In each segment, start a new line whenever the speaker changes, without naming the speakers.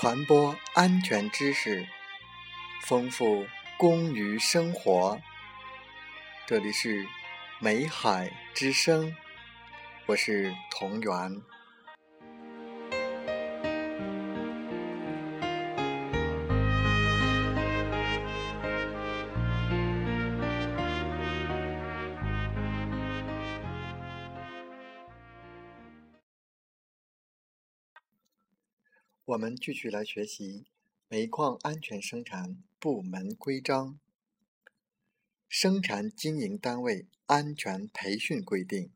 传播安全知识，丰富工于生活。这里是美海之声，我是同源。我们继续来学习煤矿安全生产部门规章、生产经营单位安全培训规定。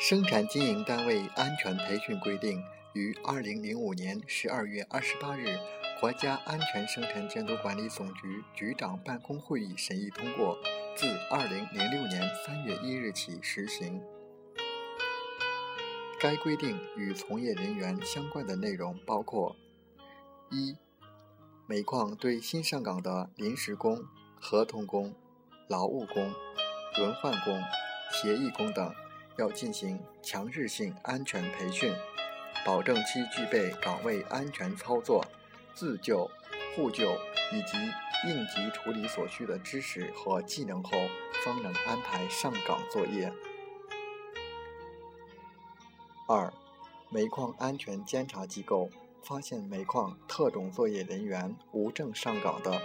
生产经营单位安全培训规定于二零零五年十二月二十八日。国家安全生产监督管理总局局长办公会议审议通过，自二零零六年三月一日起实行。该规定与从业人员相关的内容包括：一、煤矿对新上岗的临时工、合同工、劳务工、轮换工、协议工等，要进行强制性安全培训，保证其具备岗位安全操作。自救、互救以及应急处理所需的知识和技能后，方能安排上岗作业。二、煤矿安全监察机构发现煤矿特种作业人员无证上岗的，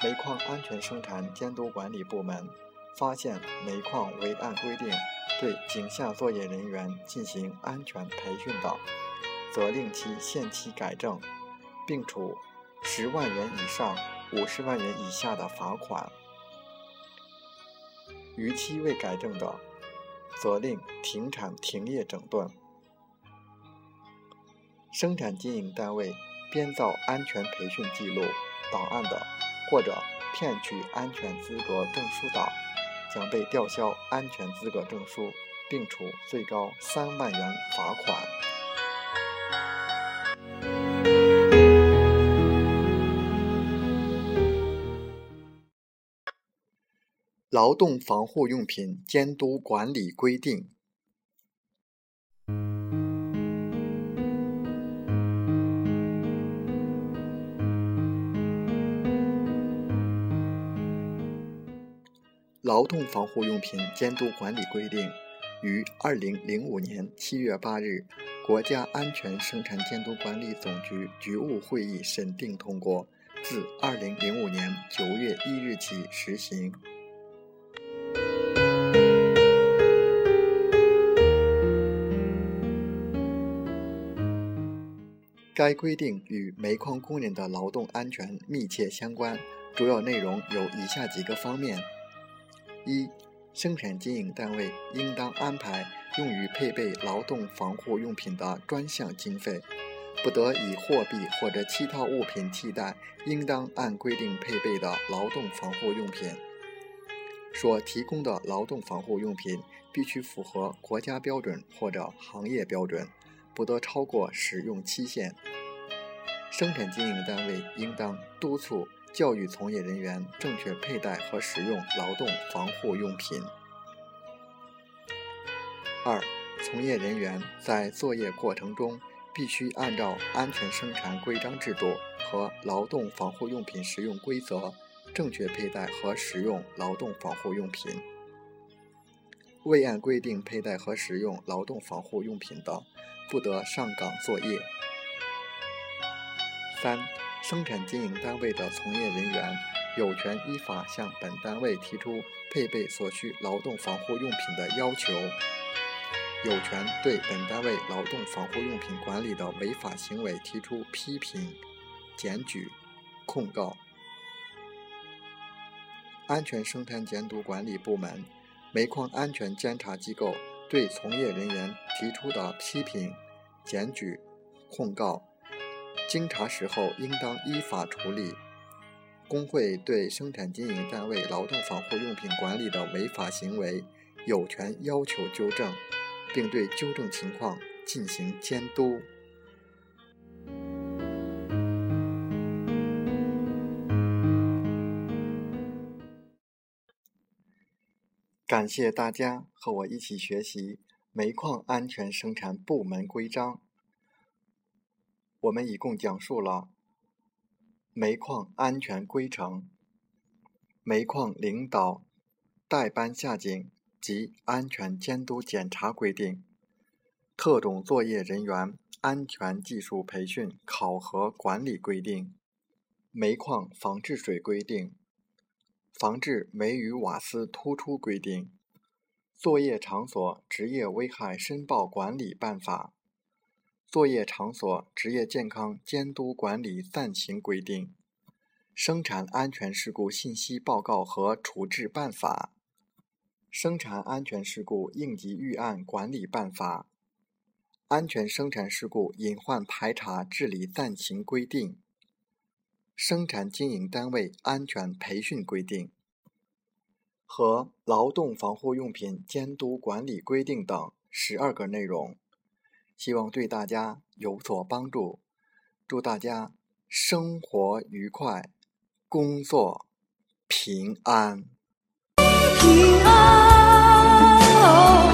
煤矿安全生产监督管理部门发现煤矿未按规定对井下作业人员进行安全培训的，责令其限期改正。并处十万元以上五十万元以下的罚款，逾期未改正的，责令停产停业整顿。生产经营单位编造安全培训记录档案的，或者骗取安全资格证书的，将被吊销安全资格证书，并处最高三万元罚款。劳动防护用品监督管理规定。劳动防护用品监督管理规定于二零零五年七月八日，国家安全生产监督管理总局局务会议审定通过，自二零零五年九月一日起实行。该规定与煤矿工人的劳动安全密切相关，主要内容有以下几个方面：一、生产经营单位应当安排用于配备劳动防护用品的专项经费，不得以货币或者其他物品替代应当按规定配备的劳动防护用品。所提供的劳动防护用品必须符合国家标准或者行业标准。不得超过使用期限。生产经营单位应当督促教育从业人员正确佩戴和使用劳动防护用品。二、从业人员在作业过程中必须按照安全生产规章制度和劳动防护用品使用规则，正确佩戴和使用劳动防护用品。未按规定佩戴和使用劳动防护用品的，不得上岗作业。三、生产经营单位的从业人员有权依法向本单位提出配备所需劳动防护用品的要求，有权对本单位劳动防护用品管理的违法行为提出批评、检举、控告。安全生产监督管理部门。煤矿安全监察机构对从业人员提出的批评、检举、控告，经查实后应当依法处理。工会对生产经营单位劳动防护用品管理的违法行为有权要求纠正并对纠正情况进行监督。感谢大家和我一起学习煤矿安全生产部门规章。我们一共讲述了煤矿安全规程、煤矿领导代班下井及安全监督检查规定、特种作业人员安全技术培训考核管理规定、煤矿防治水规定。防治煤与瓦斯突出规定、作业场所职业危害申报管理办法、作业场所职业健康监督管理暂行规定、生产安全事故信息报告和处置办法、生产安全事故应急预案管理办法、安全生产事故隐患排查治理暂行规定。生产经营单位安全培训规定。和劳动防护用品监督管理规定等十二个内容，希望对大家有所帮助。祝大家生活愉快，工作平安。平安。